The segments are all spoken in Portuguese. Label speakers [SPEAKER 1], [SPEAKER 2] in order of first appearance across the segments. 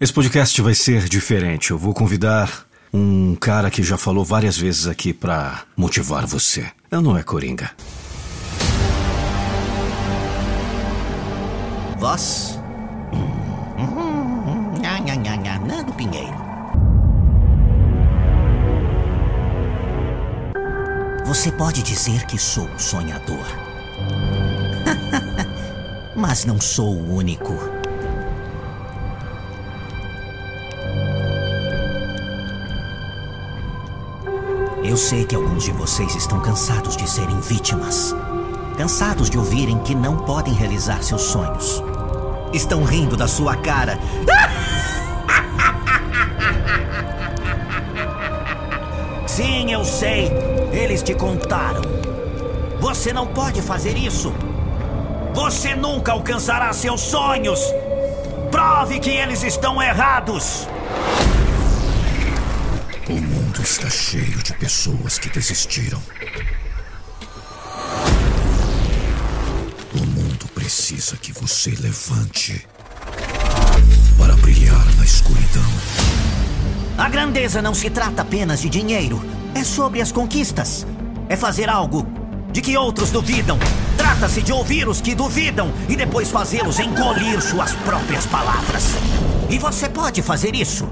[SPEAKER 1] Esse podcast vai ser diferente. Eu vou convidar um cara que já falou várias vezes aqui para motivar você. Ele não é coringa.
[SPEAKER 2] Voz? Nando Pinheiro. Você pode dizer que sou sonhador. Mas não sou o único. Eu sei que alguns de vocês estão cansados de serem vítimas. Cansados de ouvirem que não podem realizar seus sonhos. Estão rindo da sua cara. Sim, eu sei. Eles te contaram. Você não pode fazer isso. Você nunca alcançará seus sonhos. Prove que eles estão errados.
[SPEAKER 3] Mundo está cheio de pessoas que desistiram. O mundo precisa que você levante para brilhar na escuridão.
[SPEAKER 2] A grandeza não se trata apenas de dinheiro. É sobre as conquistas. É fazer algo de que outros duvidam. Trata-se de ouvir os que duvidam e depois fazê-los engolir suas próprias palavras. E você pode fazer isso.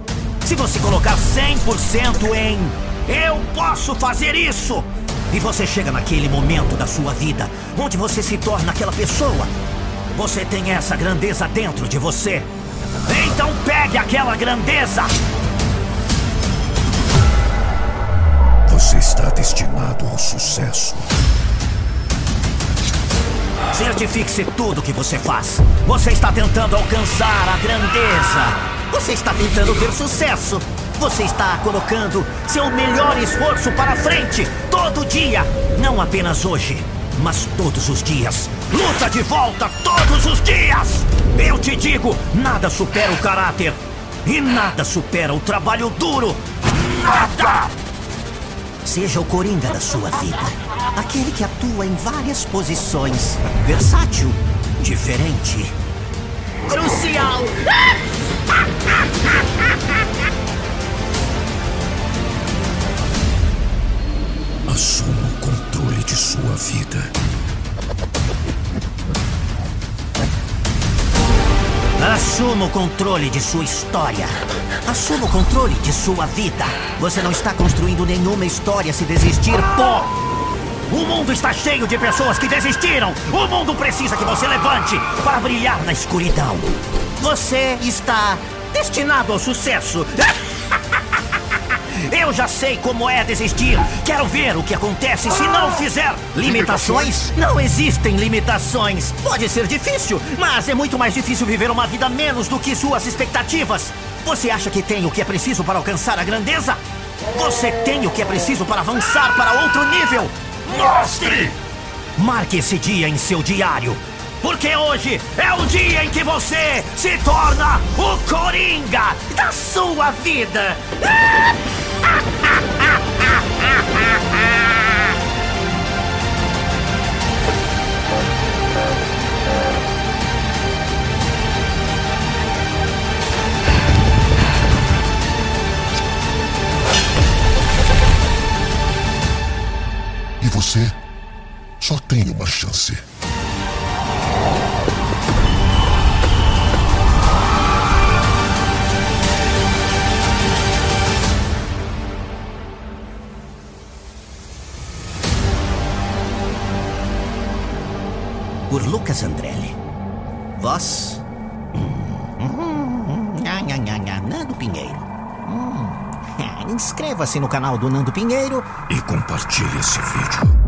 [SPEAKER 2] Se você colocar 100% em eu posso fazer isso. E você chega naquele momento da sua vida onde você se torna aquela pessoa. Você tem essa grandeza dentro de você. Então pegue aquela grandeza.
[SPEAKER 3] Você está destinado ao sucesso.
[SPEAKER 2] Certifique-se tudo que você faz. Você está tentando alcançar a grandeza. Você está tentando ter sucesso. Você está colocando seu melhor esforço para frente todo dia. Não apenas hoje, mas todos os dias. Luta de volta todos os dias. Eu te digo: nada supera o caráter. E nada supera o trabalho duro. Nada! Seja o coringa da sua vida. Aquele que atua em várias posições. Versátil, diferente, crucial.
[SPEAKER 3] Assuma o controle de sua vida.
[SPEAKER 2] Assuma o controle de sua história. Assuma o controle de sua vida. Você não está construindo nenhuma história se desistir, pô! O mundo está cheio de pessoas que desistiram. O mundo precisa que você levante para brilhar na escuridão. Você está destinado ao sucesso. Eu já sei como é desistir. Quero ver o que acontece se não fizer. Limitações? Não existem limitações. Pode ser difícil, mas é muito mais difícil viver uma vida menos do que suas expectativas. Você acha que tem o que é preciso para alcançar a grandeza? Você tem o que é preciso para avançar para outro nível. Mostre! Marque esse dia em seu diário. Porque hoje é o dia em que você se torna o Coringa da sua vida.
[SPEAKER 3] E você só tem uma chance.
[SPEAKER 2] Por Lucas Andrelli. Voz? Hum, Nando Pinheiro. Inscreva-se no canal do Nando Pinheiro
[SPEAKER 3] E compartilhe esse vídeo.